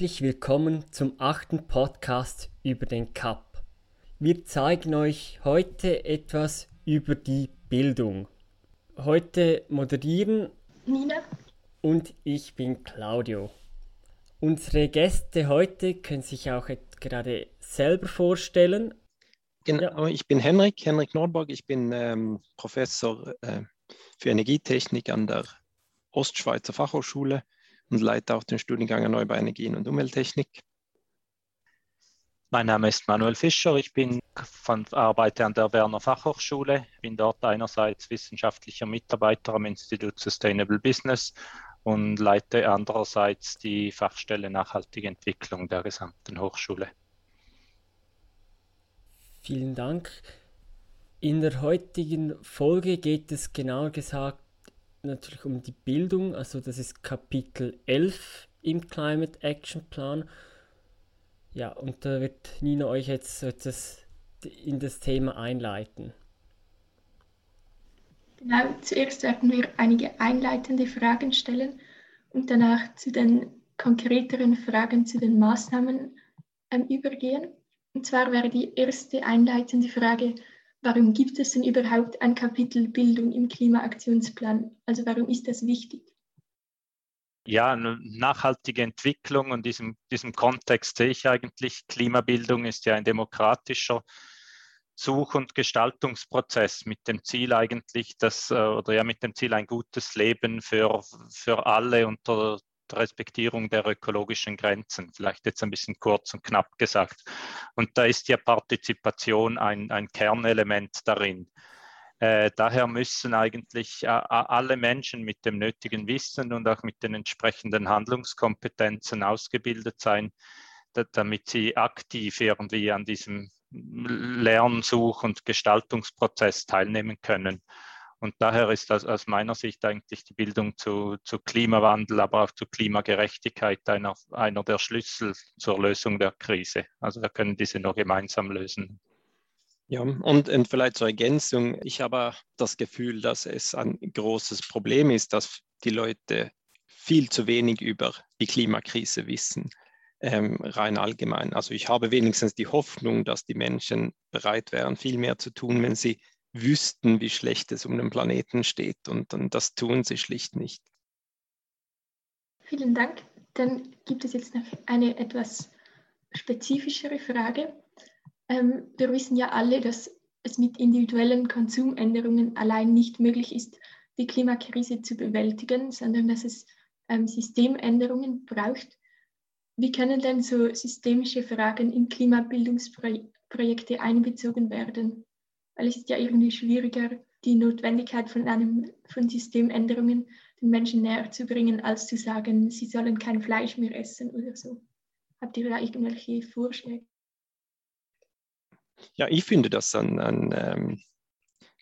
Herzlich willkommen zum achten Podcast über den CAP. Wir zeigen euch heute etwas über die Bildung. Heute moderieren Nina und ich bin Claudio. Unsere Gäste heute können sich auch gerade selber vorstellen. Genau, ich bin Henrik, Henrik Nordborg. Ich bin ähm, Professor äh, für Energietechnik an der Ostschweizer Fachhochschule und leite auch den Studiengang Erneuerbare Energien und Umwelttechnik. Mein Name ist Manuel Fischer, ich bin von, arbeite an der Werner Fachhochschule, bin dort einerseits wissenschaftlicher Mitarbeiter am Institut Sustainable Business und leite andererseits die Fachstelle Nachhaltige Entwicklung der gesamten Hochschule. Vielen Dank. In der heutigen Folge geht es genauer gesagt natürlich um die Bildung, also das ist Kapitel 11 im Climate Action Plan. Ja, und da wird Nina euch jetzt etwas in das Thema einleiten. Genau, zuerst werden wir einige einleitende Fragen stellen und danach zu den konkreteren Fragen zu den Maßnahmen ähm, übergehen. Und zwar wäre die erste einleitende Frage, warum gibt es denn überhaupt ein Kapitel Bildung im Klimaaktionsplan? Also warum ist das wichtig? Ja, nachhaltige Entwicklung und diesem, diesem Kontext sehe ich eigentlich, Klimabildung ist ja ein demokratischer Such- und Gestaltungsprozess mit dem Ziel eigentlich, dass, äh, oder ja mit dem Ziel ein gutes Leben für, für alle unter Respektierung der ökologischen Grenzen, vielleicht jetzt ein bisschen kurz und knapp gesagt. Und da ist ja Partizipation ein, ein Kernelement darin. Äh, daher müssen eigentlich äh, alle Menschen mit dem nötigen Wissen und auch mit den entsprechenden Handlungskompetenzen ausgebildet sein, damit sie aktiv irgendwie an diesem Lernsuch- und Gestaltungsprozess teilnehmen können. Und daher ist das aus meiner Sicht eigentlich die Bildung zu, zu Klimawandel, aber auch zu Klimagerechtigkeit einer, einer der Schlüssel zur Lösung der Krise. Also wir können diese nur gemeinsam lösen. Ja, und, und vielleicht zur Ergänzung, ich habe das Gefühl, dass es ein großes Problem ist, dass die Leute viel zu wenig über die Klimakrise wissen, ähm, rein allgemein. Also ich habe wenigstens die Hoffnung, dass die Menschen bereit wären, viel mehr zu tun, wenn sie wüssten, wie schlecht es um den Planeten steht. Und, und das tun sie schlicht nicht. Vielen Dank. Dann gibt es jetzt noch eine etwas spezifischere Frage. Ähm, wir wissen ja alle, dass es mit individuellen Konsumänderungen allein nicht möglich ist, die Klimakrise zu bewältigen, sondern dass es ähm, Systemänderungen braucht. Wie können denn so systemische Fragen in Klimabildungsprojekte einbezogen werden? Weil es ist ja irgendwie schwieriger, die Notwendigkeit von, einem, von Systemänderungen den Menschen näher zu bringen, als zu sagen, sie sollen kein Fleisch mehr essen oder so. Habt ihr da irgendwelche Vorschläge? Ja, ich finde das an, an ähm,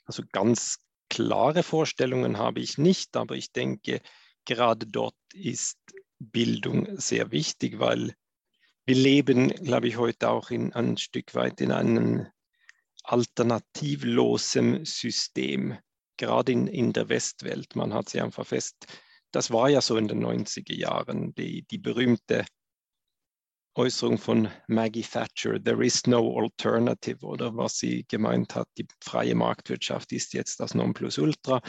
also ganz klare Vorstellungen habe ich nicht, aber ich denke, gerade dort ist Bildung sehr wichtig, weil wir leben, glaube ich, heute auch in, ein Stück weit in einem alternativlosem System, gerade in, in der Westwelt. Man hat sie einfach fest, das war ja so in den 90er Jahren, die, die berühmte Äußerung von Maggie Thatcher, there is no alternative, oder was sie gemeint hat, die freie Marktwirtschaft ist jetzt das Nonplusultra.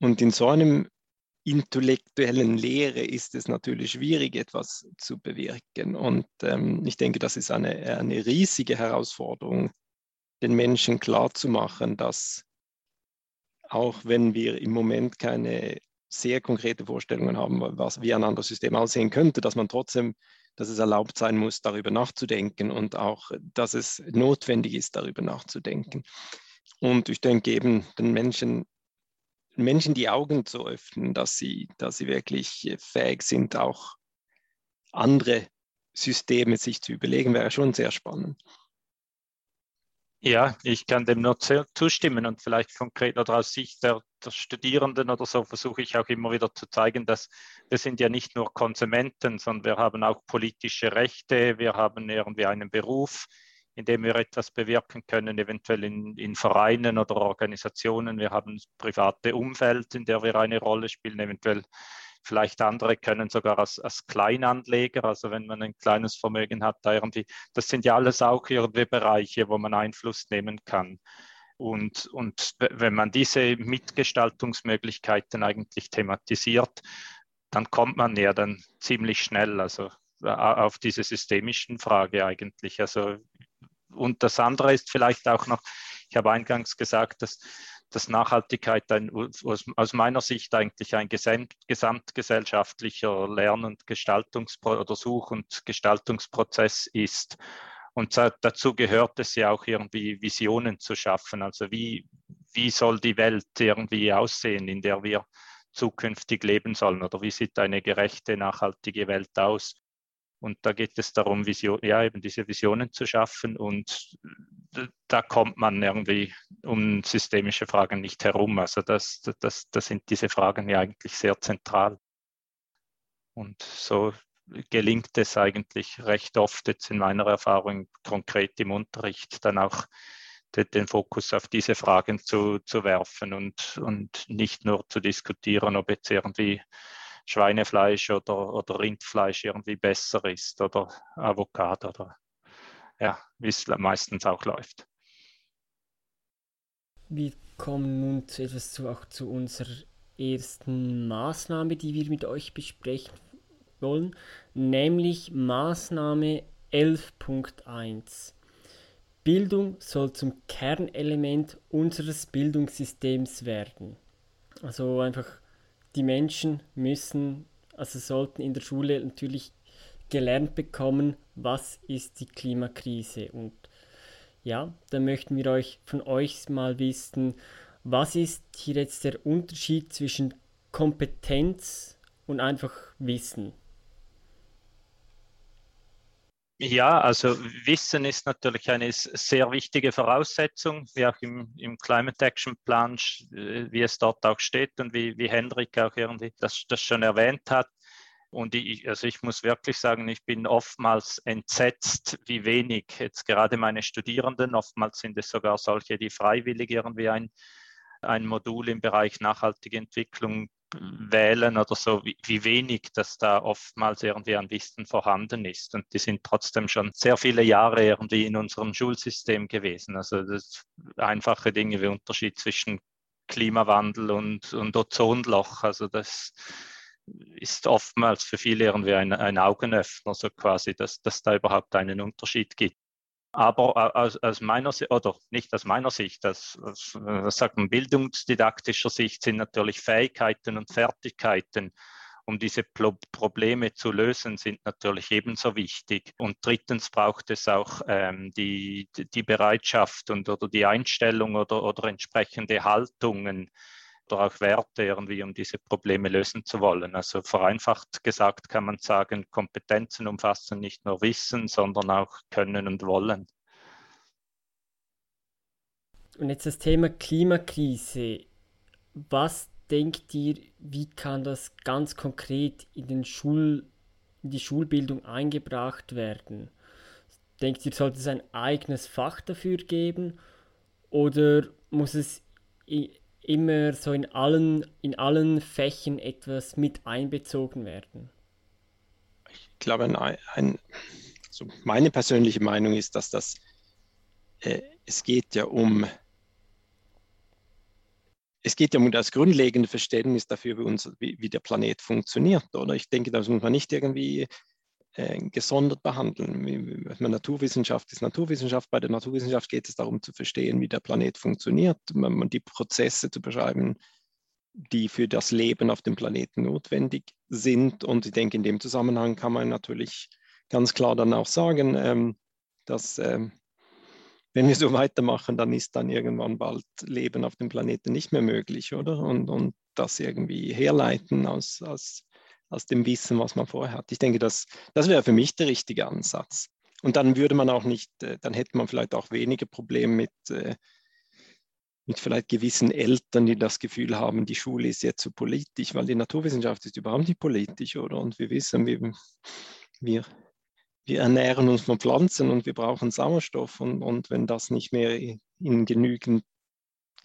Und in so einem intellektuellen Lehre ist es natürlich schwierig, etwas zu bewirken. Und ähm, ich denke, das ist eine, eine riesige Herausforderung den Menschen klarzumachen, dass auch wenn wir im Moment keine sehr konkrete Vorstellungen haben, was, wie ein anderes System aussehen könnte, dass man trotzdem, dass es erlaubt sein muss, darüber nachzudenken und auch, dass es notwendig ist, darüber nachzudenken. Und ich denke eben, den Menschen, Menschen die Augen zu öffnen, dass sie, dass sie wirklich fähig sind, auch andere Systeme sich zu überlegen, wäre schon sehr spannend. Ja, ich kann dem nur zustimmen und vielleicht konkret oder aus Sicht der, der, Studierenden oder so versuche ich auch immer wieder zu zeigen, dass wir sind ja nicht nur Konsumenten, sondern wir haben auch politische Rechte, wir haben irgendwie einen Beruf, in dem wir etwas bewirken können, eventuell in, in Vereinen oder Organisationen. Wir haben private Umfeld, in der wir eine Rolle spielen, eventuell Vielleicht andere können sogar als, als Kleinanleger, also wenn man ein kleines Vermögen hat, da irgendwie, das sind ja alles auch irgendwie Bereiche, wo man Einfluss nehmen kann. Und, und wenn man diese Mitgestaltungsmöglichkeiten eigentlich thematisiert, dann kommt man ja dann ziemlich schnell also auf diese systemischen Frage eigentlich. Also und das andere ist vielleicht auch noch, ich habe eingangs gesagt, dass, dass Nachhaltigkeit ein, aus, meiner Sicht eigentlich ein gesamt, gesamtgesellschaftlicher Lern- und Gestaltungsprozess oder Such- und Gestaltungsprozess ist. Und dazu gehört es ja auch irgendwie Visionen zu schaffen. Also wie, wie soll die Welt irgendwie aussehen, in der wir zukünftig leben sollen? Oder wie sieht eine gerechte, nachhaltige Welt aus? Und da geht es darum, Vision, ja, eben diese Visionen zu schaffen. Und da kommt man irgendwie um systemische Fragen nicht herum. Also das, das, das sind diese Fragen ja eigentlich sehr zentral. Und so gelingt es eigentlich recht oft jetzt in meiner Erfahrung konkret im Unterricht dann auch den, den Fokus auf diese Fragen zu, zu werfen und, und nicht nur zu diskutieren, ob jetzt irgendwie Schweinefleisch oder, oder Rindfleisch irgendwie besser ist oder Avocado oder ja, wie es meistens auch läuft. Wir kommen nun zu etwas zu, auch zu unserer ersten Maßnahme, die wir mit euch besprechen wollen, nämlich Maßnahme 11.1. Bildung soll zum Kernelement unseres Bildungssystems werden. Also einfach die Menschen müssen, also sollten in der Schule natürlich gelernt bekommen, was ist die Klimakrise. Und ja, da möchten wir euch von euch mal wissen, was ist hier jetzt der Unterschied zwischen Kompetenz und einfach Wissen? Ja, also Wissen ist natürlich eine sehr wichtige Voraussetzung, wie auch im, im Climate Action Plan, äh, wie es dort auch steht und wie, wie Hendrik auch irgendwie das, das schon erwähnt hat. Und ich, also ich muss wirklich sagen, ich bin oftmals entsetzt, wie wenig jetzt gerade meine Studierenden, oftmals sind es sogar solche, die freiwillig irgendwie ein, ein Modul im Bereich nachhaltige Entwicklung wählen oder so, wie, wie, wenig das da oftmals irgendwie an Wissen vorhanden ist. Und die sind trotzdem schon sehr viele Jahre irgendwie in unserem Schulsystem gewesen. Also das einfache Dinge wie Unterschied zwischen Klimawandel und, und Ozonloch. Also das ist oftmals für viele irgendwie ein, ein Augenöffner, so quasi, dass, dass da überhaupt einen Unterschied gibt. Aber aus, aus, meiner Sicht, oder nicht aus meiner Sicht, aus, aus was sagt man, bildungsdidaktischer Sicht sind natürlich Fähigkeiten und Fertigkeiten, um diese Pro Probleme zu lösen, sind natürlich ebenso wichtig. Und drittens braucht es auch ähm, die, die Bereitschaft und oder die Einstellung oder, oder entsprechende Haltungen, oder auch Werte irgendwie, um diese Probleme lösen zu wollen. Also vereinfacht gesagt kann man sagen, Kompetenzen umfassen nicht nur Wissen, sondern auch Können und Wollen. Und jetzt das Thema Klimakrise. Was denkt ihr, wie kann das ganz konkret in, den Schul, in die Schulbildung eingebracht werden? Denkt ihr, sollte es ein eigenes Fach dafür geben oder muss es immer so in allen, in allen Fächen etwas mit einbezogen werden? Ich glaube, ein, ein also meine persönliche Meinung ist, dass das, äh, es geht ja um, es geht ja um das grundlegende Verständnis dafür, wie, uns, wie, wie der Planet funktioniert. Oder ich denke, das muss man nicht irgendwie äh, gesondert behandeln. Naturwissenschaft ist Naturwissenschaft. Bei der Naturwissenschaft geht es darum zu verstehen, wie der Planet funktioniert, die Prozesse zu beschreiben, die für das Leben auf dem Planeten notwendig sind. Und ich denke, in dem Zusammenhang kann man natürlich ganz klar dann auch sagen, ähm, dass ähm, wenn wir so weitermachen, dann ist dann irgendwann bald Leben auf dem Planeten nicht mehr möglich, oder? Und, und das irgendwie herleiten aus, aus aus dem Wissen, was man vorher hat. Ich denke, das, das wäre für mich der richtige Ansatz. Und dann würde man auch nicht, äh, dann hätte man vielleicht auch weniger Probleme mit, äh, mit vielleicht gewissen Eltern, die das Gefühl haben, die Schule ist jetzt zu so politisch, weil die Naturwissenschaft ist überhaupt nicht politisch, oder? Und wir wissen, wir, wir, wir ernähren uns von Pflanzen und wir brauchen Sauerstoff. Und, und wenn das nicht mehr in genügend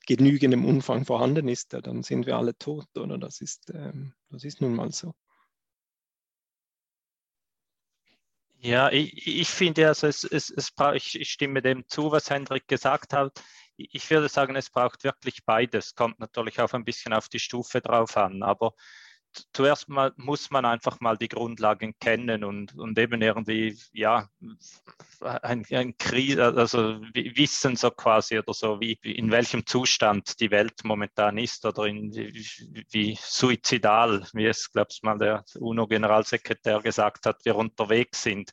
genügendem Umfang vorhanden ist, dann sind wir alle tot, oder? Das ist, ähm, das ist nun mal so. Ja, ich, ich finde, also es, es, es ich, ich stimme dem zu, was Hendrik gesagt hat. Ich würde sagen, es braucht wirklich beides. Kommt natürlich auch ein bisschen auf die Stufe drauf an, aber zuerst mal muss man einfach mal die Grundlagen kennen und, und eben irgendwie, ja, ein, ein Krise, also wissen so quasi oder so, wie, in welchem Zustand die Welt momentan ist oder in, wie, wie suizidal, wie es, glaube ich, mal der UNO-Generalsekretär gesagt hat, wir unterwegs sind.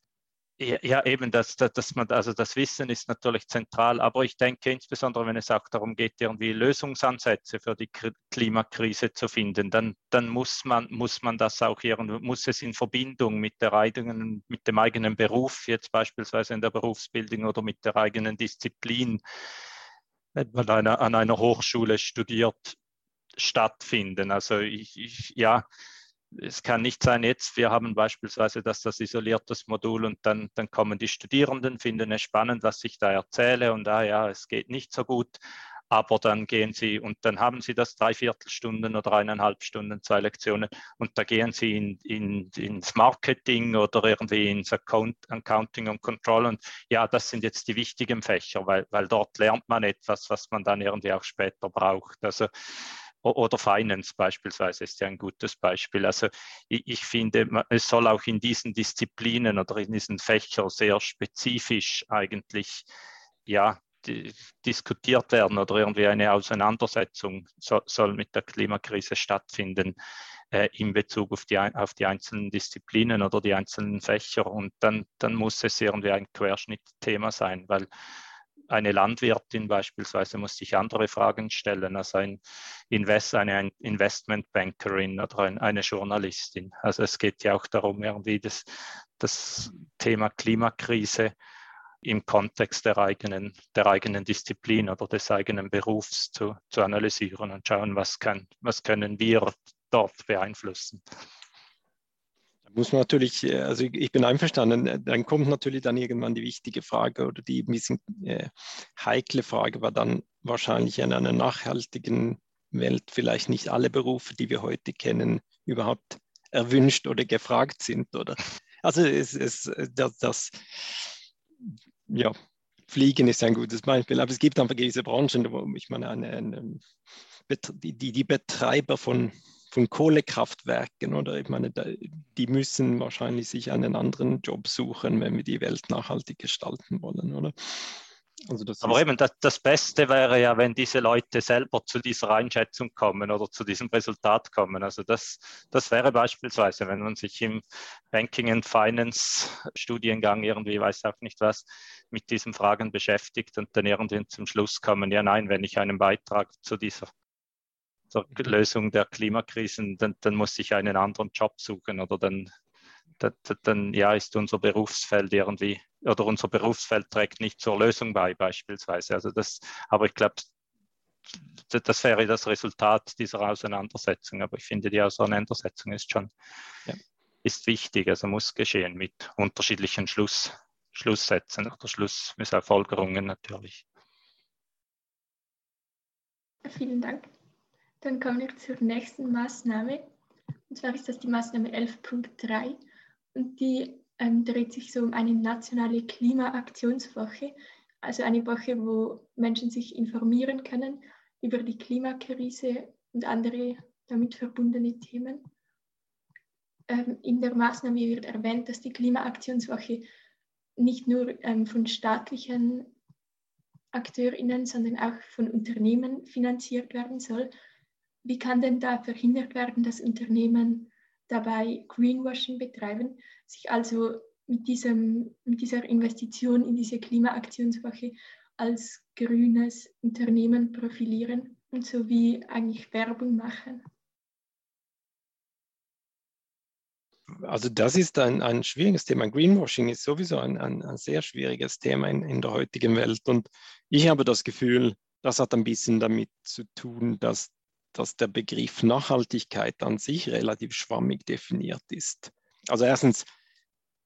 Ja, eben, das, das, dass man, also das Wissen ist natürlich zentral, aber ich denke insbesondere, wenn es auch darum geht, irgendwie Lösungsansätze für die Klimakrise zu finden, dann, dann muss, man, muss man das auch irgendwie, muss es in Verbindung mit der eigenen, mit dem eigenen Beruf, jetzt beispielsweise in der Berufsbildung oder mit der eigenen Disziplin, wenn man eine, an einer Hochschule studiert, stattfinden. Also ich, ich ja, es kann nicht sein, jetzt, wir haben beispielsweise das, das isoliertes Modul und dann, dann kommen die Studierenden, finden es spannend, was ich da erzähle und ah ja, es geht nicht so gut, aber dann gehen sie und dann haben sie das Dreiviertelstunden oder eineinhalb Stunden, zwei Lektionen und da gehen sie in, in, ins Marketing oder irgendwie ins Account, Accounting und Control und ja, das sind jetzt die wichtigen Fächer, weil, weil dort lernt man etwas, was man dann irgendwie auch später braucht. Also oder Finance beispielsweise ist ja ein gutes Beispiel. Also ich, ich, finde, es soll auch in diesen Disziplinen oder in diesen Fächern sehr spezifisch eigentlich ja, die, diskutiert werden oder irgendwie eine Auseinandersetzung so, soll mit der Klimakrise stattfinden äh, in Bezug auf die, auf die einzelnen Disziplinen oder die einzelnen Fächer. Und dann, dann muss es irgendwie ein Querschnittthema sein, weil eine Landwirtin beispielsweise muss sich andere Fragen stellen als ein Invest, eine Investmentbankerin oder eine Journalistin. Also es geht ja auch darum, irgendwie das, das Thema Klimakrise im Kontext der eigenen, der eigenen Disziplin oder des eigenen Berufs zu, zu analysieren und schauen, was, kann, was können wir dort beeinflussen muss man natürlich, äh, also ich bin einverstanden, äh, dann kommt natürlich dann irgendwann die wichtige Frage oder die ein bisschen äh, heikle Frage, war dann wahrscheinlich in einer nachhaltigen Welt vielleicht nicht alle Berufe, die wir heute kennen, überhaupt erwünscht oder gefragt sind. Oder? Also es, es, das, das ja, Fliegen ist ein gutes Beispiel, aber es gibt einfach gewisse Branchen, wo ich meine, eine, eine, die, die Betreiber von von Kohlekraftwerken oder ich meine, die müssen wahrscheinlich sich einen anderen Job suchen, wenn wir die Welt nachhaltig gestalten wollen, oder? Also Aber eben das, das, Beste wäre ja, wenn diese Leute selber zu dieser Einschätzung kommen oder zu diesem Resultat kommen. Also das, das wäre beispielsweise, wenn man sich im Banking and Finance Studiengang irgendwie, weiß auch nicht was, mit diesen Fragen beschäftigt und dann irgendwie zum Schluss kommen, ja nein, wenn ich einen Beitrag zu dieser zur Lösung der Klimakrisen, dann, dann muss ich einen anderen Job suchen oder dann, dann, dann ja, ist unser Berufsfeld irgendwie oder unser Berufsfeld trägt nicht zur Lösung bei beispielsweise. Also das, aber ich glaube, das wäre das Resultat dieser Auseinandersetzung. Aber ich finde, die Auseinandersetzung ist schon ja. ist wichtig, also muss geschehen mit unterschiedlichen Schluss, Schlusssätzen oder Schlussfolgerungen natürlich. Vielen Dank. Dann kommen wir zur nächsten Maßnahme. Und zwar ist das die Maßnahme 11.3 und die ähm, dreht sich so um eine nationale Klimaaktionswoche, also eine Woche, wo Menschen sich informieren können über die Klimakrise und andere damit verbundene Themen. Ähm, in der Maßnahme wird erwähnt, dass die Klimaaktionswoche nicht nur ähm, von staatlichen AkteurInnen, sondern auch von Unternehmen finanziert werden soll wie kann denn da verhindert werden, dass Unternehmen dabei Greenwashing betreiben, sich also mit, diesem, mit dieser Investition in diese Klimaaktionswoche als grünes Unternehmen profilieren und so wie eigentlich Werbung machen? Also das ist ein, ein schwieriges Thema. Greenwashing ist sowieso ein, ein, ein sehr schwieriges Thema in, in der heutigen Welt. Und ich habe das Gefühl, das hat ein bisschen damit zu tun, dass dass der Begriff Nachhaltigkeit an sich relativ schwammig definiert ist. Also erstens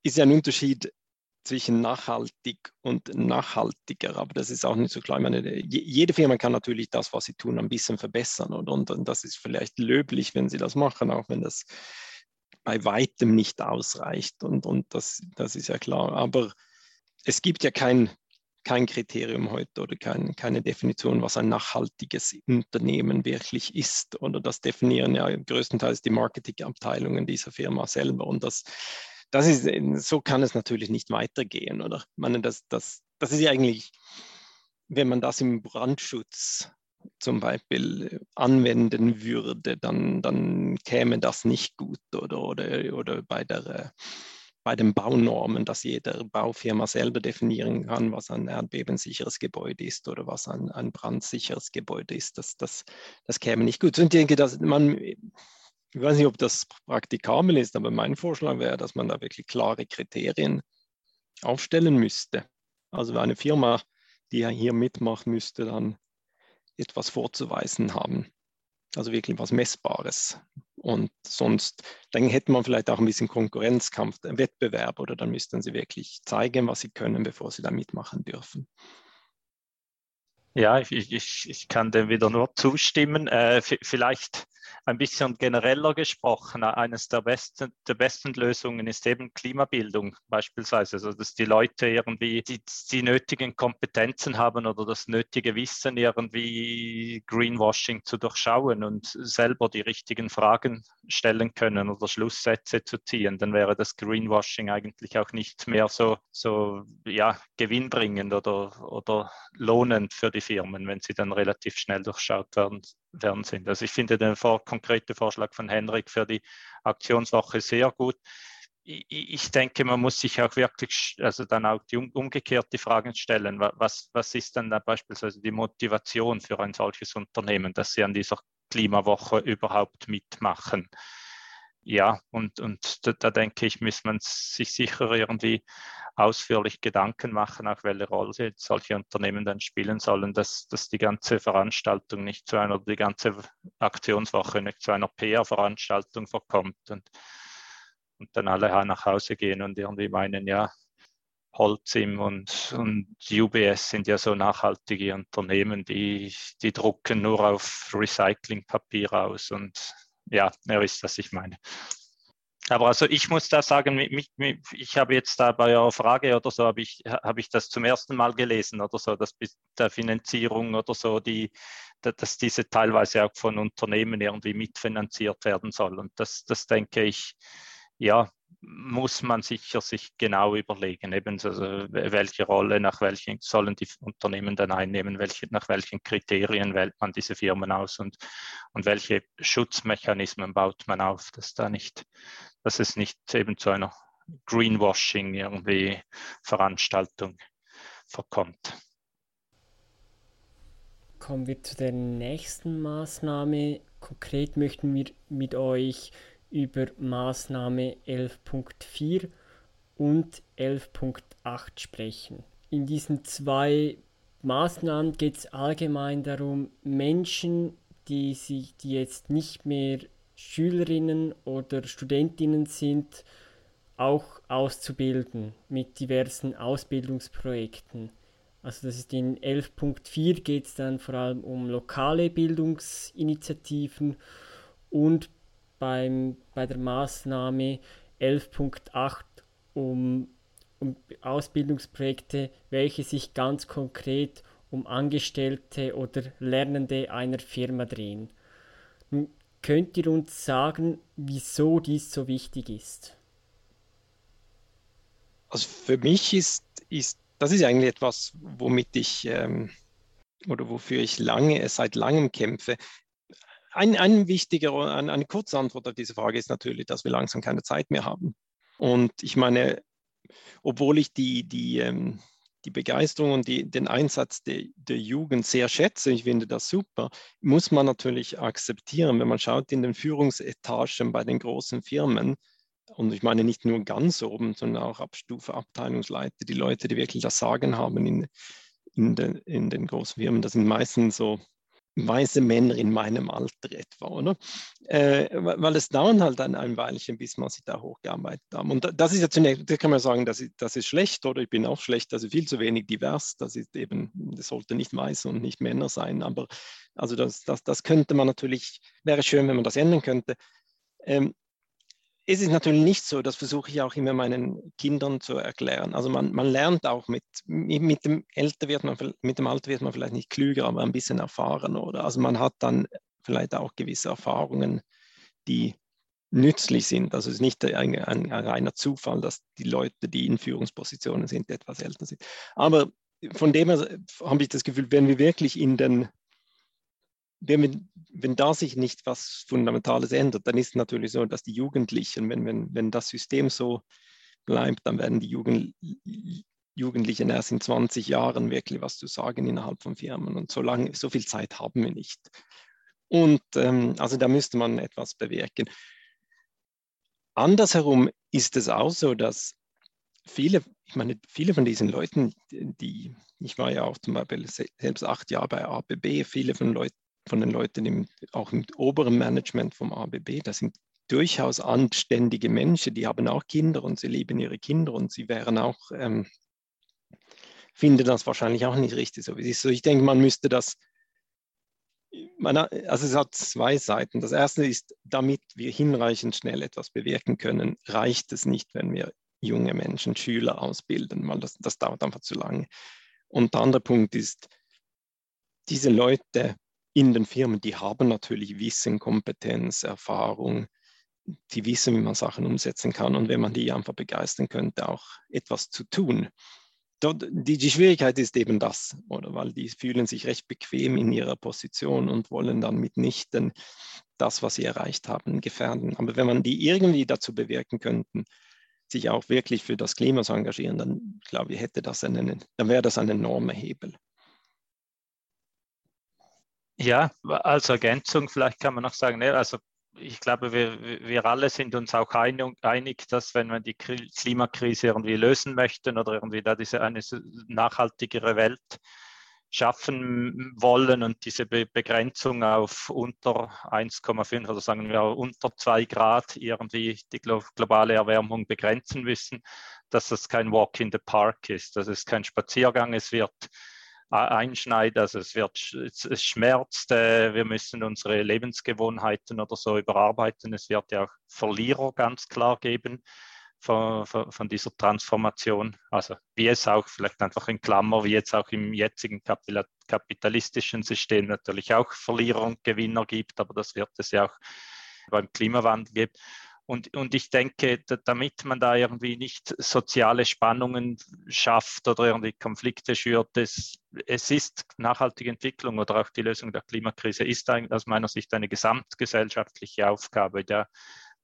ist ja ein Unterschied zwischen nachhaltig und nachhaltiger, aber das ist auch nicht so klar. Meine, jede Firma kann natürlich das, was sie tun, ein bisschen verbessern und, und, und das ist vielleicht löblich, wenn sie das machen, auch wenn das bei weitem nicht ausreicht und, und das, das ist ja klar. Aber es gibt ja kein, kein Kriterium heute oder kein, keine Definition, was ein nachhaltiges Unternehmen wirklich ist. Oder das definieren ja größtenteils die Marketingabteilungen dieser Firma selber. Und das, das ist, so kann es natürlich nicht weitergehen. Oder? Ich meine, das, das, das ist ja eigentlich, wenn man das im Brandschutz zum Beispiel anwenden würde, dann, dann käme das nicht gut. Oder, oder, oder bei der bei den Baunormen, dass jede Baufirma selber definieren kann, was ein erdbebensicheres Gebäude ist oder was ein, ein brandsicheres Gebäude ist. Das, das, das käme nicht gut. Und ich denke, dass man, ich weiß nicht, ob das praktikabel ist, aber mein Vorschlag wäre, dass man da wirklich klare Kriterien aufstellen müsste. Also eine Firma, die hier mitmacht, müsste dann etwas vorzuweisen haben. Also wirklich was Messbares. Und sonst, dann hätte man vielleicht auch ein bisschen Konkurrenzkampf, Wettbewerb oder dann müssten sie wirklich zeigen, was sie können, bevor sie da mitmachen dürfen. Ja, ich, ich, ich kann dem wieder nur zustimmen. Äh, vielleicht ein bisschen genereller gesprochen, eines der besten, der besten Lösungen ist eben Klimabildung beispielsweise, also dass die Leute irgendwie die, die nötigen Kompetenzen haben oder das nötige Wissen irgendwie Greenwashing zu durchschauen und selber die richtigen Fragen stellen können oder Schlusssätze zu ziehen, dann wäre das Greenwashing eigentlich auch nicht mehr so, so ja, gewinnbringend oder, oder lohnend für die Firmen, wenn sie dann relativ schnell durchschaut werden, werden sind. Also ich finde den vor, konkreten Vorschlag von Henrik für die Aktionswoche sehr gut. Ich, ich denke, man muss sich auch wirklich, also dann auch die um, umgekehrte Fragen stellen. Was, was ist dann da beispielsweise die Motivation für ein solches Unternehmen, dass sie an dieser Klimawoche überhaupt mitmachen? Ja, und, und da, da, denke ich, muss man sich sicher irgendwie ausführlich Gedanken machen, auch welche Rolle solche Unternehmen dann spielen sollen, dass, dass die ganze Veranstaltung nicht zu einer, die ganze Aktionswoche nicht zu einer PR-Veranstaltung verkommt und, und dann alle nach Hause gehen und irgendwie meinen, ja, Holcim und, und UBS sind ja so nachhaltige Unternehmen, die, die drucken nur auf Recyclingpapier aus und ja, ihr wisst, was ich meine. Aber also ich muss da sagen, ich habe jetzt da bei eurer Frage oder so, habe ich, habe ich das zum ersten Mal gelesen oder so, dass der Finanzierung oder so, die, dass diese teilweise auch von Unternehmen irgendwie mitfinanziert werden soll. Und das, das denke ich, ja, muss man sicher sich genau überlegen, eben also welche Rolle, nach welchen sollen die Unternehmen dann einnehmen, welche, nach welchen Kriterien wählt man diese Firmen aus und, und welche Schutzmechanismen baut man auf, dass da nicht, dass es nicht eben zu einer Greenwashing irgendwie Veranstaltung verkommt. Kommen wir zu der nächsten Maßnahme. Konkret möchten wir mit euch über Maßnahme 11.4 und 11.8 sprechen. In diesen zwei Maßnahmen geht es allgemein darum, Menschen, die, sich, die jetzt nicht mehr Schülerinnen oder Studentinnen sind, auch auszubilden mit diversen Ausbildungsprojekten. Also das ist in 11.4 geht es dann vor allem um lokale Bildungsinitiativen und beim, bei der Maßnahme 11.8 um, um Ausbildungsprojekte, welche sich ganz konkret um Angestellte oder Lernende einer Firma drehen. Nun könnt ihr uns sagen, wieso dies so wichtig ist? Also für mich ist, ist das ist eigentlich etwas, womit ich ähm, oder wofür ich lange, seit langem kämpfe ein, ein wichtiger, eine, eine kurze Antwort auf diese Frage ist natürlich, dass wir langsam keine Zeit mehr haben. Und ich meine, obwohl ich die, die, ähm, die Begeisterung und die, den Einsatz der, der Jugend sehr schätze, ich finde das super, muss man natürlich akzeptieren, wenn man schaut in den Führungsetagen bei den großen Firmen, und ich meine nicht nur ganz oben, sondern auch ab Stufe Abteilungsleiter, die Leute, die wirklich das Sagen haben in, in, den, in den großen Firmen, das sind meistens so weiße Männer in meinem Alter etwa, oder? Äh, weil es dauert halt ein, ein Weilchen, bis man sich da hochgearbeitet haben. Und das ist ja zunächst, da kann man sagen, das ist, das ist schlecht oder ich bin auch schlecht, also viel zu wenig divers, das ist eben, das sollte nicht weiße und nicht Männer sein, aber also das, das, das könnte man natürlich, wäre schön, wenn man das ändern könnte. Ähm, es ist natürlich nicht so, das versuche ich auch immer meinen Kindern zu erklären. Also man, man lernt auch mit, mit dem Älter wird man, mit dem Alter wird man vielleicht nicht klüger, aber ein bisschen erfahren, oder? Also man hat dann vielleicht auch gewisse Erfahrungen, die nützlich sind. Also es ist nicht ein, ein, ein reiner Zufall, dass die Leute, die in Führungspositionen sind, etwas älter sind. Aber von dem her habe ich das Gefühl, wenn wir wirklich in den wenn, wenn da sich nicht was Fundamentales ändert, dann ist es natürlich so, dass die Jugendlichen, wenn, wenn, wenn das System so bleibt, dann werden die Jugend, Jugendlichen erst in 20 Jahren wirklich was zu sagen innerhalb von Firmen. Und so lange, so viel Zeit haben wir nicht. Und ähm, also da müsste man etwas bewirken. Andersherum ist es auch so, dass viele, ich meine, viele von diesen Leuten, die, ich war ja auch zum Beispiel selbst acht Jahre bei ABB, viele von Leuten, von den Leuten im, auch im oberen Management vom ABB. Das sind durchaus anständige Menschen, die haben auch Kinder und sie lieben ihre Kinder und sie wären auch, ähm, finden das wahrscheinlich auch nicht richtig so, wie es ist. So, ich denke, man müsste das, man, also es hat zwei Seiten. Das erste ist, damit wir hinreichend schnell etwas bewirken können, reicht es nicht, wenn wir junge Menschen, Schüler ausbilden, weil das, das dauert einfach zu lange. Und der andere Punkt ist, diese Leute in den Firmen, die haben natürlich Wissen, Kompetenz, Erfahrung, die wissen, wie man Sachen umsetzen kann und wenn man die einfach begeistern könnte, auch etwas zu tun. Die, Schwierigkeit ist eben das, oder weil die fühlen sich recht bequem in ihrer Position und wollen dann mitnichten das, was sie erreicht haben, gefährden. Aber wenn man die irgendwie dazu bewirken könnten, sich auch wirklich für das Klima zu engagieren, dann glaube ich, hätte das einen, dann wäre das ein enormer Hebel. Ja, als Ergänzung vielleicht kann man noch sagen, ne, also ich glaube, wir, wir alle sind uns auch einig, dass wenn wir die Klimakrise irgendwie lösen möchten oder irgendwie da diese eine nachhaltigere Welt schaffen wollen und diese Be Begrenzung auf unter 1,5 oder sagen wir unter 2 Grad irgendwie die globale Erwärmung begrenzen müssen, dass das kein Walk in the Park ist, dass es kein Spaziergang, es wird einschneiden. Also es wird, es schmerzt, äh, wir müssen unsere Lebensgewohnheiten oder so überarbeiten. Es wird ja auch Verlierer ganz klar geben von, von dieser Transformation. Also wie es auch vielleicht einfach in Klammer, wie jetzt auch im jetzigen kapitalistischen System natürlich auch Verlierer und Gewinner gibt, aber das wird es ja auch beim Klimawandel geben. Und, und ich denke, damit man da irgendwie nicht soziale Spannungen schafft oder irgendwie Konflikte schürt, es, es ist nachhaltige Entwicklung oder auch die Lösung der Klimakrise ist aus meiner Sicht eine gesamtgesellschaftliche Aufgabe, der,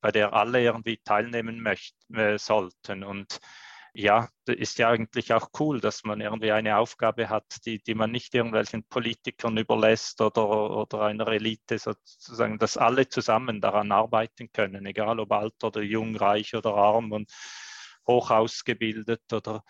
bei der alle irgendwie teilnehmen möchten, äh, sollten. Und ja, ist ja eigentlich auch cool, dass man irgendwie eine Aufgabe hat, die, die man nicht irgendwelchen Politikern überlässt oder, oder einer Elite sozusagen, dass alle zusammen daran arbeiten können, egal ob alt oder jung, reich oder arm und hoch ausgebildet oder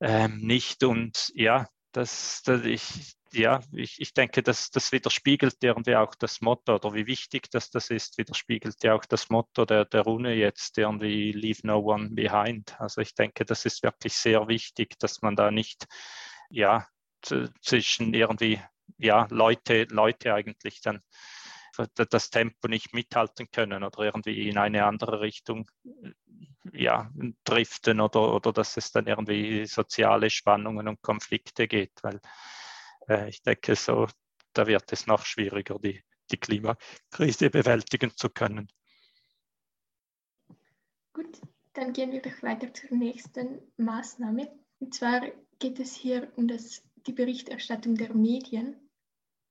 ähm, nicht. Und ja, das, das ich, ja, ich, ich denke, das, das widerspiegelt irgendwie auch das Motto oder wie wichtig das, das ist, widerspiegelt ja auch das Motto der, der Rune jetzt irgendwie Leave No One Behind. Also ich denke, das ist wirklich sehr wichtig, dass man da nicht ja, zwischen irgendwie ja, Leute, Leute eigentlich dann das Tempo nicht mithalten können oder irgendwie in eine andere Richtung ja, driften oder, oder dass es dann irgendwie soziale Spannungen und Konflikte geht, weil äh, ich denke, so, da wird es noch schwieriger, die, die Klimakrise bewältigen zu können. Gut, dann gehen wir doch weiter zur nächsten Maßnahme. Und zwar geht es hier um das, die Berichterstattung der Medien,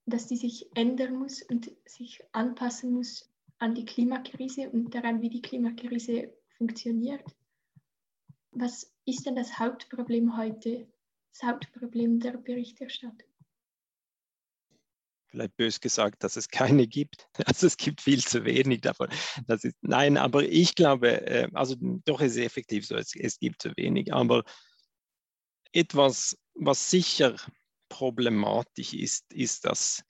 dass die sich ändern muss und sich anpassen muss an die Klimakrise und daran, wie die Klimakrise funktioniert. Was ist denn das Hauptproblem heute, das Hauptproblem der Berichterstattung? Vielleicht bös gesagt, dass es keine gibt. Also es gibt viel zu wenig davon. Das ist, nein, aber ich glaube, äh, also doch ist es effektiv so, es, es gibt zu wenig. Aber etwas, was sicher problematisch ist, ist, dass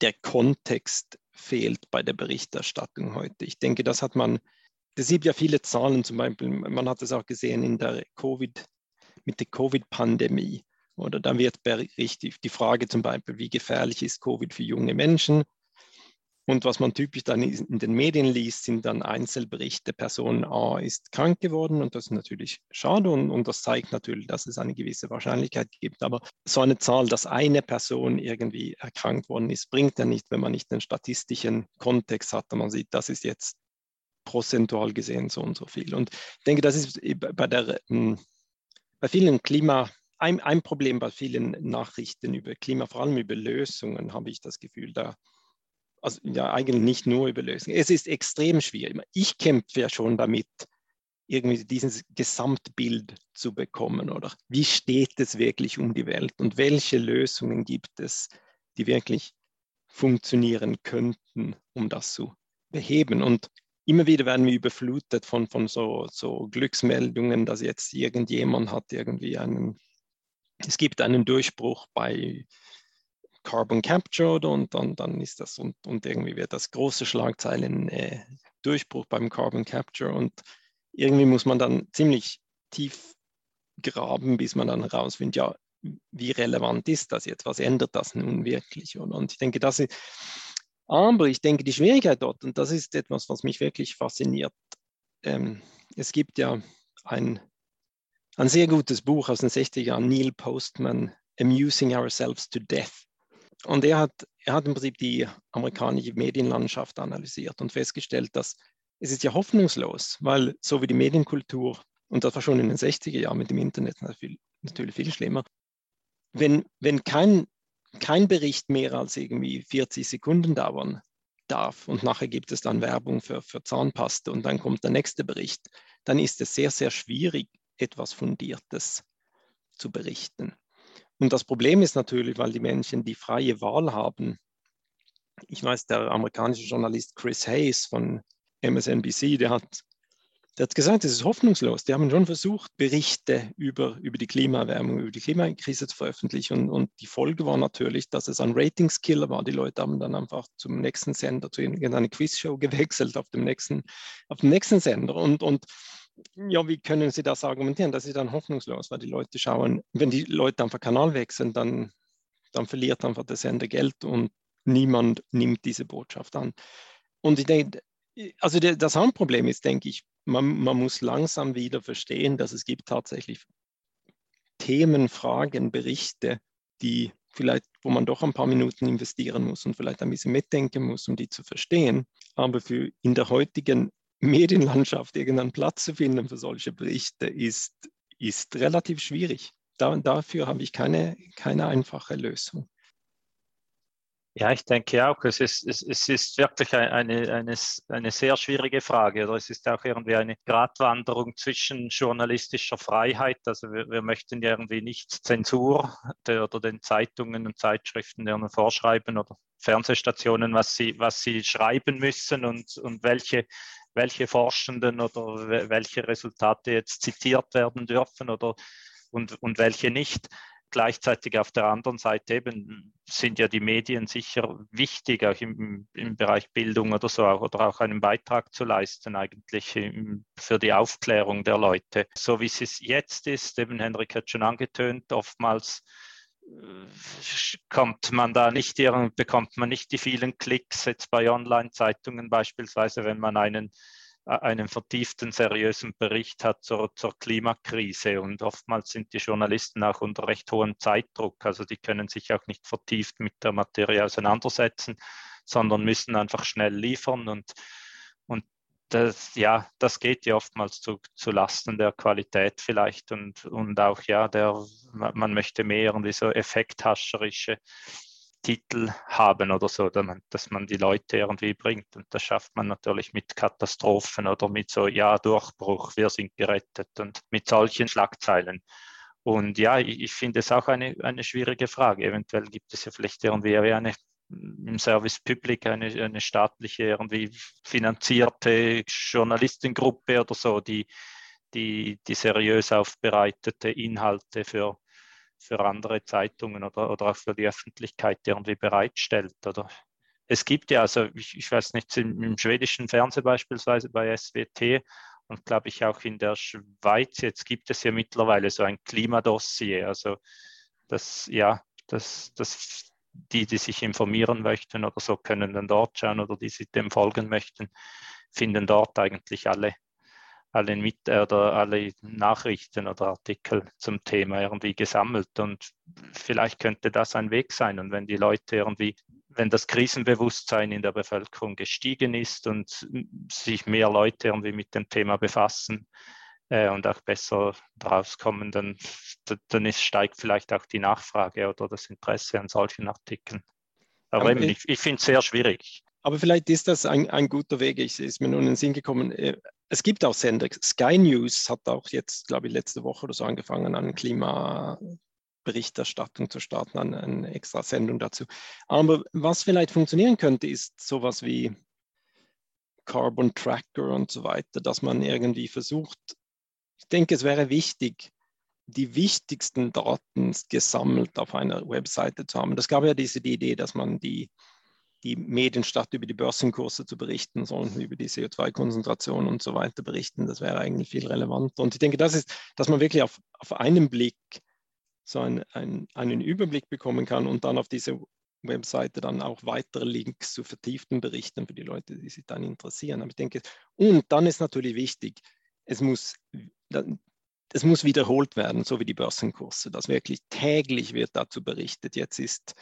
der Kontext fehlt bei der Berichterstattung heute. Ich denke, das hat man, es gibt ja viele Zahlen, zum Beispiel, man hat es auch gesehen in der Covid, mit der Covid-Pandemie. Oder dann wird berichtet, die Frage zum Beispiel, wie gefährlich ist Covid für junge Menschen? Und was man typisch dann in den Medien liest, sind dann Einzelberichte. Person A ist krank geworden und das ist natürlich schade und, und, das zeigt natürlich, dass es eine gewisse Wahrscheinlichkeit gibt. Aber so eine Zahl, dass eine Person irgendwie erkrankt worden ist, bringt ja nicht, wenn man nicht den statistischen Kontext hat und man sieht, das ist jetzt prozentual gesehen so und so viel. Und ich denke, das ist bei, der, bei vielen Klima, ein, ein Problem bei vielen Nachrichten über Klima, vor allem über Lösungen, habe ich das Gefühl, da also ja eigentlich nicht nur über Lösungen. Es ist extrem schwierig. Ich kämpfe ja schon damit, irgendwie dieses Gesamtbild zu bekommen oder wie steht es wirklich um die Welt und welche Lösungen gibt es, die wirklich funktionieren könnten, um das zu beheben. Und immer wieder werden wir überflutet von, von so, so Glücksmeldungen, dass jetzt irgendjemand hat irgendwie einen, es gibt einen Durchbruch bei Carbon Capture und dann, dann ist das und, und irgendwie wird das große Schlagzeilen äh, Durchbruch beim Carbon Capture und irgendwie muss man dann ziemlich tief graben, bis man dann herausfindet, ja, wie relevant ist das jetzt? Was ändert das nun wirklich? Und, und ich denke, das ist, aber ich denke, die Schwierigkeit dort, und das ist etwas, was mich wirklich fasziniert, ähm, es gibt ja ein, ein sehr gutes Buch aus den 60er Jahren, Neil Postman, Amusing Ourselves to Death. Und er hat, er hat im Prinzip die amerikanische Medienlandschaft analysiert und festgestellt, dass es ist ja hoffnungslos, weil so wie die Medienkultur, und das war schon in den 60er Jahren mit dem Internet natürlich, viel schlimmer, wenn, wenn kein, kein Bericht mehr als irgendwie 40 Sekunden dauern darf und nachher gibt es dann Werbung für, für Zahnpasta und dann kommt der nächste Bericht, dann ist es sehr, sehr schwierig, etwas Fundiertes zu berichten. Und das Problem ist natürlich, weil die Menschen die freie Wahl haben. Ich weiß, der amerikanische Journalist Chris Hayes von MSNBC, der hat, der hat gesagt, es ist hoffnungslos. Die haben schon versucht, Berichte über, über die Klimaerwärmung, über die Klimakrise zu veröffentlichen. Und, und die Folge war natürlich, dass es ein Ratingskiller war. Die Leute haben dann einfach zum nächsten Sender, zu irgendeiner Quizshow gewechselt auf dem nächsten, auf dem nächsten Sender. Und, und ja, wie können Sie das argumentieren? Das ist dann hoffnungslos, weil die Leute schauen, wenn die Leute einfach Kanal wechseln, dann, dann verliert einfach der Sender Geld und niemand nimmt diese Botschaft an. Und ich denke, also das Hauptproblem ist, denke ich, man, man muss langsam wieder verstehen, dass es gibt tatsächlich Themen, Fragen, Berichte, die vielleicht, wo man doch ein paar Minuten investieren muss und vielleicht ein bisschen mitdenken muss, um die zu verstehen. Aber für in der heutigen Medienlandschaft irgendeinen Platz zu finden für solche Berichte ist, ist relativ schwierig. Da, dafür habe ich keine, keine einfache Lösung. Ja, ich denke auch, es ist, es, es ist wirklich eine, eine, eine sehr schwierige Frage. Oder es ist auch irgendwie eine Gratwanderung zwischen journalistischer Freiheit. Also wir, wir möchten ja irgendwie nicht Zensur der, oder den Zeitungen und Zeitschriften deren vorschreiben oder Fernsehstationen, was sie, was sie schreiben müssen und, und welche welche Forschenden oder welche Resultate jetzt zitiert werden dürfen oder und, und welche nicht. Gleichzeitig auf der anderen Seite eben sind ja die Medien sicher wichtig, auch im, im Bereich Bildung oder so, oder auch einen Beitrag zu leisten, eigentlich für die Aufklärung der Leute. So wie es jetzt ist, eben Henrik hat schon angetönt, oftmals kommt man da nicht, bekommt man nicht die vielen Klicks jetzt bei Online-Zeitungen beispielsweise, wenn man einen, äh, einen vertieften, seriösen Bericht hat zur, zur Klimakrise. Und oftmals sind die Journalisten auch unter recht hohem Zeitdruck. Also die können sich auch nicht vertieft mit der Materie auseinandersetzen, sondern müssen einfach schnell liefern. Und, und das, ja, das geht ja oftmals zu, zu Lasten der Qualität vielleicht und, und auch, ja, der, man möchte mehr irgendwie so effekthascherische Titel haben oder so, dass man die Leute irgendwie bringt. Und das schafft man natürlich mit Katastrophen oder mit so, ja, Durchbruch, wir sind gerettet und mit solchen Schlagzeilen. Und ja, ich, ich finde es auch eine, eine schwierige Frage. Eventuell gibt es ja vielleicht irgendwie eine im Service Public eine, eine staatliche, irgendwie finanzierte Journalistengruppe oder so, die, die, die seriös aufbereitete Inhalte für, für andere Zeitungen oder, oder auch für die Öffentlichkeit irgendwie bereitstellt. Oder es gibt ja, also ich, ich weiß nicht, im, im, schwedischen Fernsehen beispielsweise bei SWT und glaube ich auch in der Schweiz, jetzt gibt es ja mittlerweile so ein Klimadossier. Also das, ja, das, das, die, die sich informieren möchten oder so, können dann dort schauen oder die sich dem folgen möchten, finden dort eigentlich alle, alle, mit, oder alle Nachrichten oder Artikel zum Thema irgendwie gesammelt. Und vielleicht könnte das ein Weg sein. Und wenn die Leute irgendwie wenn das Krisenbewusstsein in der Bevölkerung gestiegen ist und sich mehr Leute irgendwie mit dem Thema befassen äh, und auch besser draus kommen, dann, dann ist, steigt vielleicht auch die Nachfrage oder das Interesse an solchen Artikeln. Aber, Aber eben, ich, ich finde es sehr schwierig. Aber vielleicht ist das ein, ein guter Weg. Ich ist mir nur in den Sinn gekommen. Äh, es gibt auch Sender. Sky News hat auch jetzt, glaube ich, letzte Woche oder so angefangen, an Klima, Berichterstattung zu starten, eine, eine extra Sendung dazu. Aber was vielleicht funktionieren könnte, ist sowas wie Carbon Tracker und so weiter, dass man irgendwie versucht, ich denke, es wäre wichtig, die wichtigsten Daten gesammelt auf einer Webseite zu haben. Das gab ja diese die Idee, dass man die, die Medien statt über die Börsenkurse zu berichten, sondern über die CO2-Konzentration und so weiter berichten. Das wäre eigentlich viel relevanter. Und ich denke, das ist, dass man wirklich auf, auf einen Blick so ein, ein, einen Überblick bekommen kann und dann auf diese Webseite dann auch weitere Links zu vertieften Berichten für die Leute, die sich dann interessieren. Aber ich denke, und dann ist natürlich wichtig, es muss, es muss wiederholt werden, so wie die Börsenkurse, dass wirklich täglich wird dazu berichtet. Jetzt ist,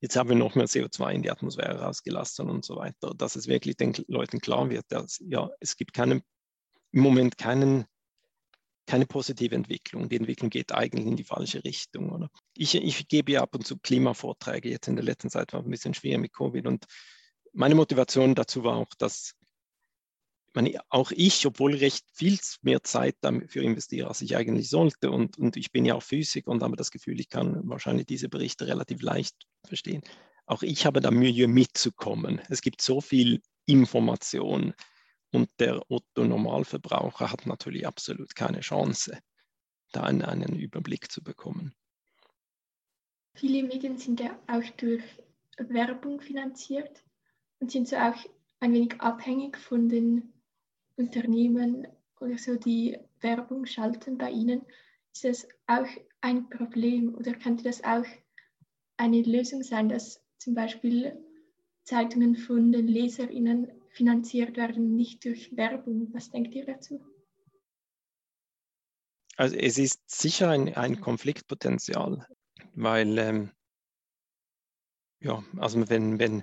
jetzt haben wir noch mehr CO2 in die Atmosphäre rausgelassen und so weiter, dass es wirklich den Leuten klar wird, dass ja, es gibt keinen, im Moment keinen keine positive Entwicklung. Die Entwicklung geht eigentlich in die falsche Richtung. Oder? Ich, ich gebe ja ab und zu Klimavorträge. Jetzt in der letzten Zeit war es ein bisschen schwer mit Covid. Und meine Motivation dazu war auch, dass meine, auch ich, obwohl recht viel mehr Zeit dafür investiere, als ich eigentlich sollte, und, und ich bin ja auch Physiker und habe das Gefühl, ich kann wahrscheinlich diese Berichte relativ leicht verstehen. Auch ich habe da Mühe mitzukommen. Es gibt so viel Information, und der Otto-Normalverbraucher hat natürlich absolut keine Chance, da einen, einen Überblick zu bekommen. Viele Medien sind ja auch durch Werbung finanziert und sind so auch ein wenig abhängig von den Unternehmen oder so, die Werbung schalten bei ihnen. Ist das auch ein Problem oder könnte das auch eine Lösung sein, dass zum Beispiel Zeitungen von den LeserInnen finanziert werden, nicht durch Werbung. Was denkt ihr dazu? Also es ist sicher ein, ein Konfliktpotenzial, weil ähm, ja, also wenn, wenn,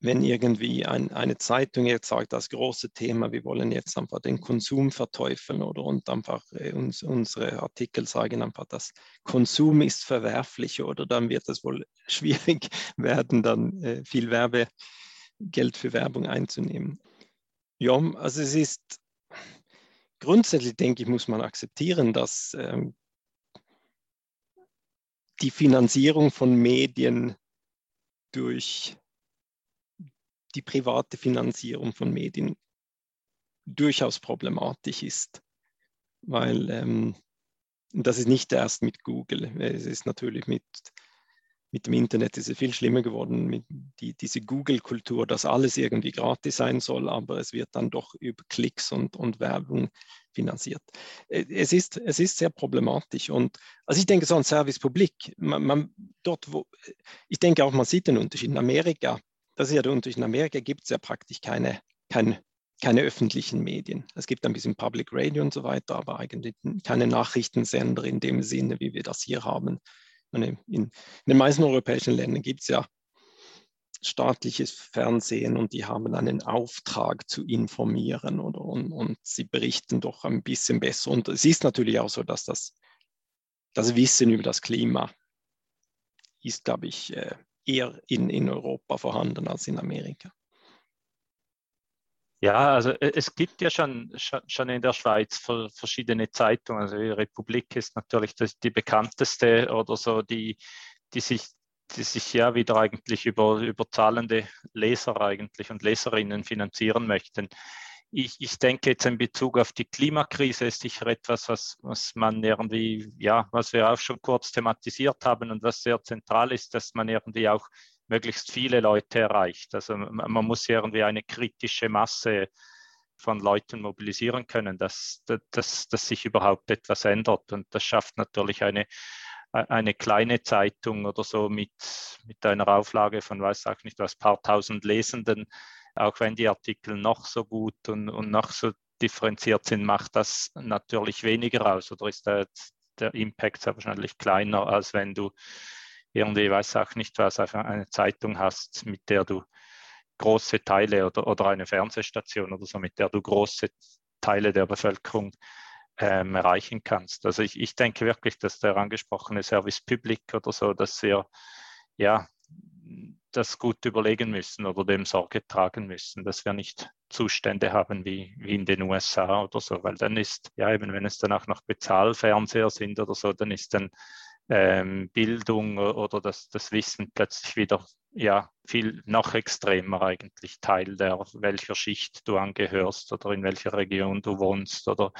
wenn irgendwie ein, eine Zeitung jetzt sagt, das große Thema, wir wollen jetzt einfach den Konsum verteufeln oder und einfach äh, uns, unsere Artikel sagen einfach, dass Konsum ist verwerflich oder dann wird es wohl schwierig werden, dann äh, viel Werbe Geld für Werbung einzunehmen. Ja, also es ist grundsätzlich, denke ich, muss man akzeptieren, dass ähm, die Finanzierung von Medien durch die private Finanzierung von Medien durchaus problematisch ist, weil ähm, das ist nicht erst mit Google, es ist natürlich mit mit dem Internet ist es viel schlimmer geworden, mit die, diese Google-Kultur, dass alles irgendwie gratis sein soll, aber es wird dann doch über Klicks und, und Werbung finanziert. Äh, es ist, es ist sehr problematisch und also ich denke so ein Service Public, man, man, dort wo, ich denke auch, man sieht den Unterschied. In Amerika, das ist ja Unterschied, in Amerika gibt es ja praktisch keine, keine, keine öffentlichen Medien. Es gibt ein bisschen Public Radio und so weiter, aber eigentlich keine Nachrichtensender in dem Sinne, wie wir das hier haben. In, in den meisten europäischen Ländern gibt es ja staatliches Fernsehen und die haben einen Auftrag zu informieren oder, und, und, sie berichten doch ein bisschen besser. Und es ist natürlich auch so, dass das, das Wissen über das Klima ist, glaube ich, äh, eher in, in Europa vorhanden als in Amerika. Ja, also äh, es gibt ja schon, schon in der Schweiz verschiedene Zeitungen. Also die Republik ist natürlich die bekannteste oder so, die, die sich die sich ja wieder eigentlich über, über zahlende Leser eigentlich und Leserinnen finanzieren möchten. Ich, ich denke jetzt in Bezug auf die Klimakrise ist sicher etwas, was, was man irgendwie, ja, was wir auch schon kurz thematisiert haben und was sehr zentral ist, dass man irgendwie auch möglichst viele Leute erreicht. Also man muss irgendwie eine kritische Masse von Leuten mobilisieren können, dass, dass, dass sich überhaupt etwas ändert. Und das schafft natürlich eine, eine kleine Zeitung oder so mit, mit einer Auflage von, weiß auch nicht was, paar tausend Lesenden, auch wenn die Artikel noch so gut und, und noch so differenziert sind, macht das natürlich weniger aus oder ist der, der Impact sehr wahrscheinlich kleiner, als wenn du irgendwie, weiß auch nicht was, eine Zeitung hast, mit der du große Teile oder, oder eine Fernsehstation oder so, mit der du große Teile der Bevölkerung ähm, erreichen kannst. Also ich, ich denke wirklich, dass der angesprochene Service Public oder so, dass wir ja das gut überlegen müssen oder dem Sorge tragen müssen, dass wir nicht Zustände haben wie, wie in den USA oder so, weil dann ist, ja eben, wenn es dann auch noch Bezahlfernseher sind oder so, dann ist dann ähm, Bildung oder das, das Wissen plötzlich wieder ja viel noch extremer eigentlich Teil der, welcher Schicht du angehörst oder in welcher Region du wohnst oder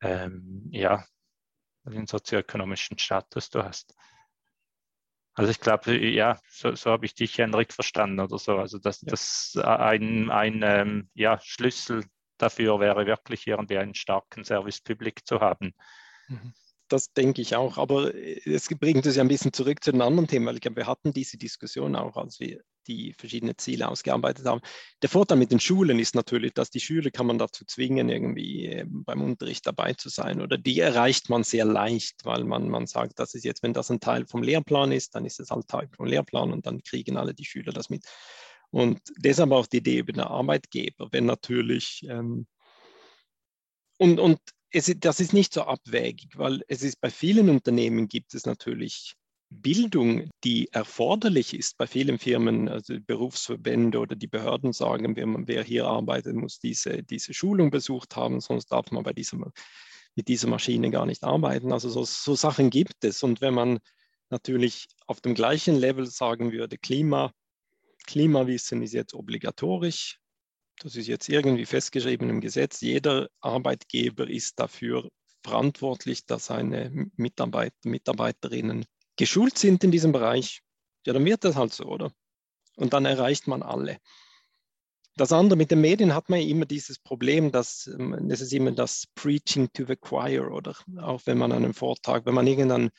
ähm, ja, den sozioökonomischen Status du hast. Also ich glaube, ja, so, so habe ich dich, Henrik, verstanden oder so. Also dass ja. das ein, ein ähm, ja, Schlüssel dafür wäre, wirklich irgendwie einen starken Service Public zu haben. Mhm das denke ich auch. Aber äh, es bringt uns ja ein bisschen zurück zu den anderen Themen, weil ich glaube, wir hatten diese Diskussion auch, als wir die verschiedenen Ziele ausgearbeitet haben. Der Vorteil mit den Schulen ist natürlich, dass die Schüler kann man dazu zwingen, irgendwie ähm, beim Unterricht dabei zu sein. Oder die erreicht man sehr leicht, weil man, man sagt, das ist jetzt, wenn das ein Teil vom Lehrplan ist, dann ist es halt Teil vom Lehrplan und dann kriegen alle die Schüler das mit. Und deshalb auch die Idee über den Arbeitgeber, wenn natürlich ähm, und, und es, das ist nicht so abwägig, weil es ist bei vielen Unternehmen gibt es natürlich Bildung, die erforderlich ist. Bei vielen Firmen, also Berufsverbände oder die Behörden sagen, wer, wer hier arbeitet, muss diese, diese Schulung besucht haben, sonst darf man bei dieser, mit dieser Maschine gar nicht arbeiten. Also so, so Sachen gibt es. Und wenn man natürlich auf dem gleichen Level sagen würde, Klima, Klimawissen ist jetzt obligatorisch, das ist jetzt irgendwie festgeschrieben im Gesetz, jeder Arbeitgeber ist dafür verantwortlich, dass seine Mitarbeiter, Mitarbeiterinnen geschult sind in diesem Bereich. Ja, dann wird das halt so, oder? Und dann erreicht man alle. Das andere mit den Medien hat man immer dieses Problem, dass ähm, das ist immer das Preaching to the Choir oder auch wenn man einen Vortrag, wenn man irgendeinen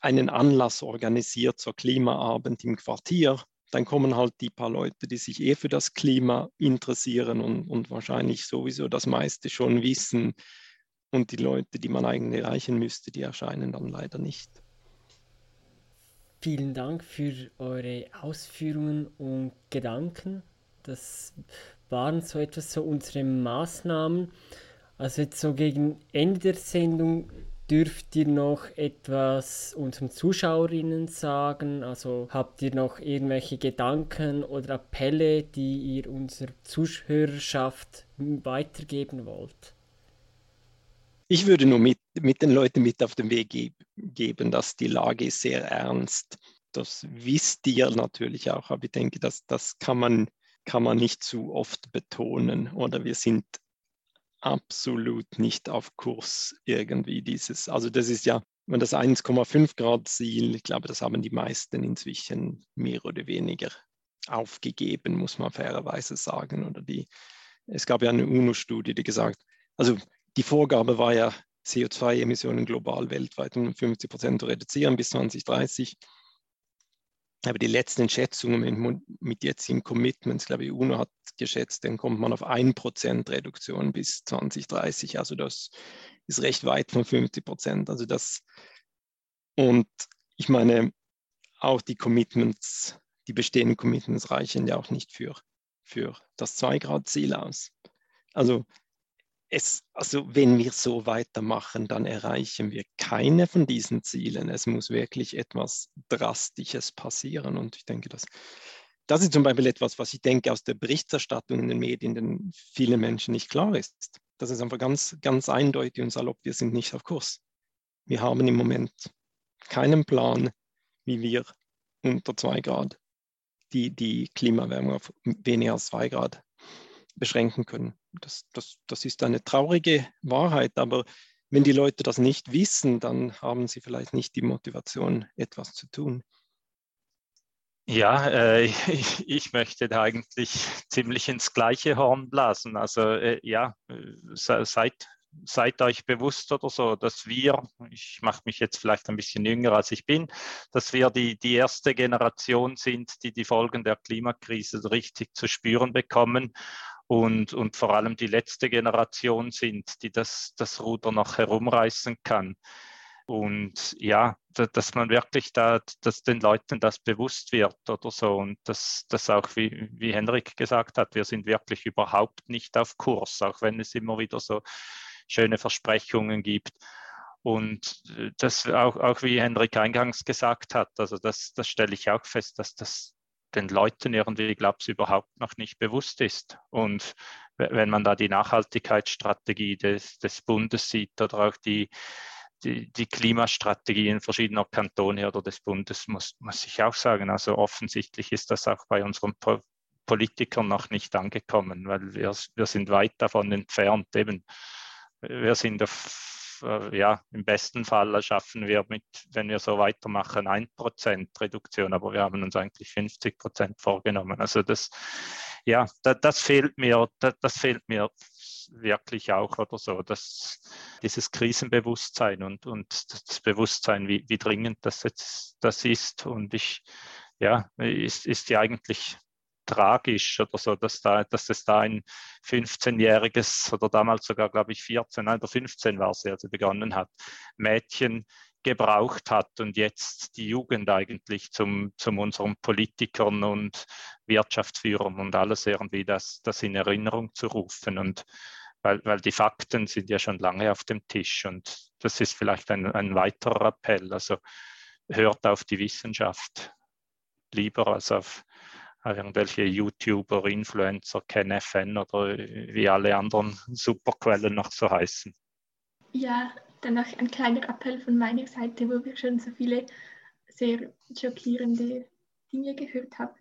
einen Anlass organisiert zur Klimaabend im Quartier, dann kommen halt die paar Leute, die sich eh für das Klima interessieren und, und wahrscheinlich sowieso das meiste schon wissen. Und die Leute, die man eigentlich erreichen müsste, die erscheinen dann leider nicht. Vielen Dank für eure Ausführungen und Gedanken. Das waren so etwas so unsere Maßnahmen. Also jetzt so gegen Ende der Sendung Dürft ihr noch etwas unseren Zuschauerinnen sagen? Also habt ihr noch irgendwelche Gedanken oder Appelle, die ihr unserer Zuhörerschaft weitergeben wollt? Ich würde nur mit, mit den Leuten mit auf den Weg ge geben, dass die Lage ist sehr ernst. Das wisst ihr natürlich auch, aber ich denke, das, das kann, man, kann man nicht zu oft betonen. Oder wir sind absolut nicht auf Kurs irgendwie dieses. Also das ist ja, wenn das 1,5 Grad Ziel, ich glaube, das haben die meisten inzwischen mehr oder weniger aufgegeben, muss man fairerweise sagen. Oder die, es gab ja eine UNO-Studie, die gesagt, also die Vorgabe war ja, CO2-Emissionen global weltweit um 50 Prozent zu reduzieren bis 2030. Aber die letzten Schätzungen mit, mit jetzigen Commitments, glaube ich, UNO hat geschätzt, dann kommt man auf 1% Reduktion bis 2030. Also das ist recht weit von 50 Prozent. Also das, und ich meine, auch die Commitments, die bestehenden Commitments reichen ja auch nicht für, für das 2-Grad-Ziel aus. Also es, also wenn wir so weitermachen, dann erreichen wir keine von diesen Zielen. Es muss wirklich etwas Drastisches passieren. Und ich denke, dass das ist zum Beispiel etwas, was ich denke aus der Berichterstattung in den Medien den vielen Menschen nicht klar ist. Das ist einfach ganz, ganz eindeutig und salopp, wir sind nicht auf Kurs. Wir haben im Moment keinen Plan, wie wir unter 2 Grad die, die Klimawärmung auf weniger als 2 Grad beschränken können. Das, das, das ist eine traurige Wahrheit, aber wenn die Leute das nicht wissen, dann haben sie vielleicht nicht die Motivation, etwas zu tun. Ja, äh, ich, möchte da eigentlich ziemlich ins gleiche Horn blasen. Also äh, ja, seid, seid euch bewusst oder so, dass wir, ich mache mich jetzt vielleicht ein bisschen jünger als ich bin, dass wir die, die erste Generation sind, die die Folgen der Klimakrise richtig zu spüren bekommen und, und vor allem die letzte Generation sind, die das, das Ruder noch herumreißen kann. Und ja, dass man wirklich da, dass den Leuten das bewusst wird oder so. Und dass das auch, wie, wie Henrik gesagt hat, wir sind wirklich überhaupt nicht auf Kurs, auch wenn es immer wieder so schöne Versprechungen gibt. Und äh, das auch, auch wie Henrik eingangs gesagt hat, also das, das stelle ich auch fest, dass das den Leuten irgendwie, glaube ich, überhaupt noch nicht bewusst ist. Und wenn man da die Nachhaltigkeitsstrategie des, des Bundes sieht oder auch die, die, die Klimastrategien verschiedener Kantone oder des Bundes, muss, muss ich auch sagen. Also offensichtlich ist das auch bei unseren po Politikern noch nicht angekommen, weil wir, wir sind weit davon entfernt. Eben, wir sind auf, äh, ja, im besten Fall schaffen wir mit, wenn wir so weitermachen, 1% Reduktion, aber wir haben uns eigentlich 50% vorgenommen. Also das, ja, das, das fehlt mir, das, das fehlt mir wirklich auch oder so, dass dieses Krisenbewusstsein und, und das Bewusstsein, wie, wie dringend das jetzt das ist. Und ich, ja, ist, ist ja eigentlich tragisch oder so, dass, da, dass es da ein 15-jähriges oder damals sogar, glaube ich, 14 oder 15 war sie, als sie begonnen hat, Mädchen gebraucht hat und jetzt die Jugend eigentlich zum, zum unseren Politikern und Wirtschaftsführern und alles irgendwie das, das in Erinnerung zu rufen. Und weil, weil die Fakten sind ja schon lange auf dem Tisch und das ist vielleicht ein, ein weiterer Appell. Also hört auf die Wissenschaft lieber als auf irgendwelche YouTuber, Influencer, KenFN oder wie alle anderen Superquellen noch so heißen. Ja, dann noch ein kleiner Appell von meiner Seite, wo wir schon so viele sehr schockierende Dinge gehört haben.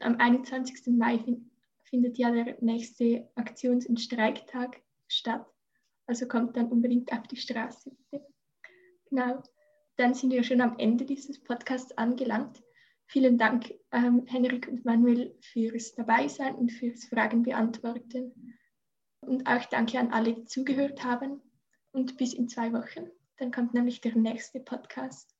Am 21. Mai findet ja der nächste Aktions- und Streiktag statt. Also kommt dann unbedingt auf die Straße. Genau. Dann sind wir schon am Ende dieses Podcasts angelangt. Vielen Dank, ähm, Henrik und Manuel, fürs Dabeisein und fürs Fragen beantworten. Und auch danke an alle, die zugehört haben. Und bis in zwei Wochen. Dann kommt nämlich der nächste Podcast.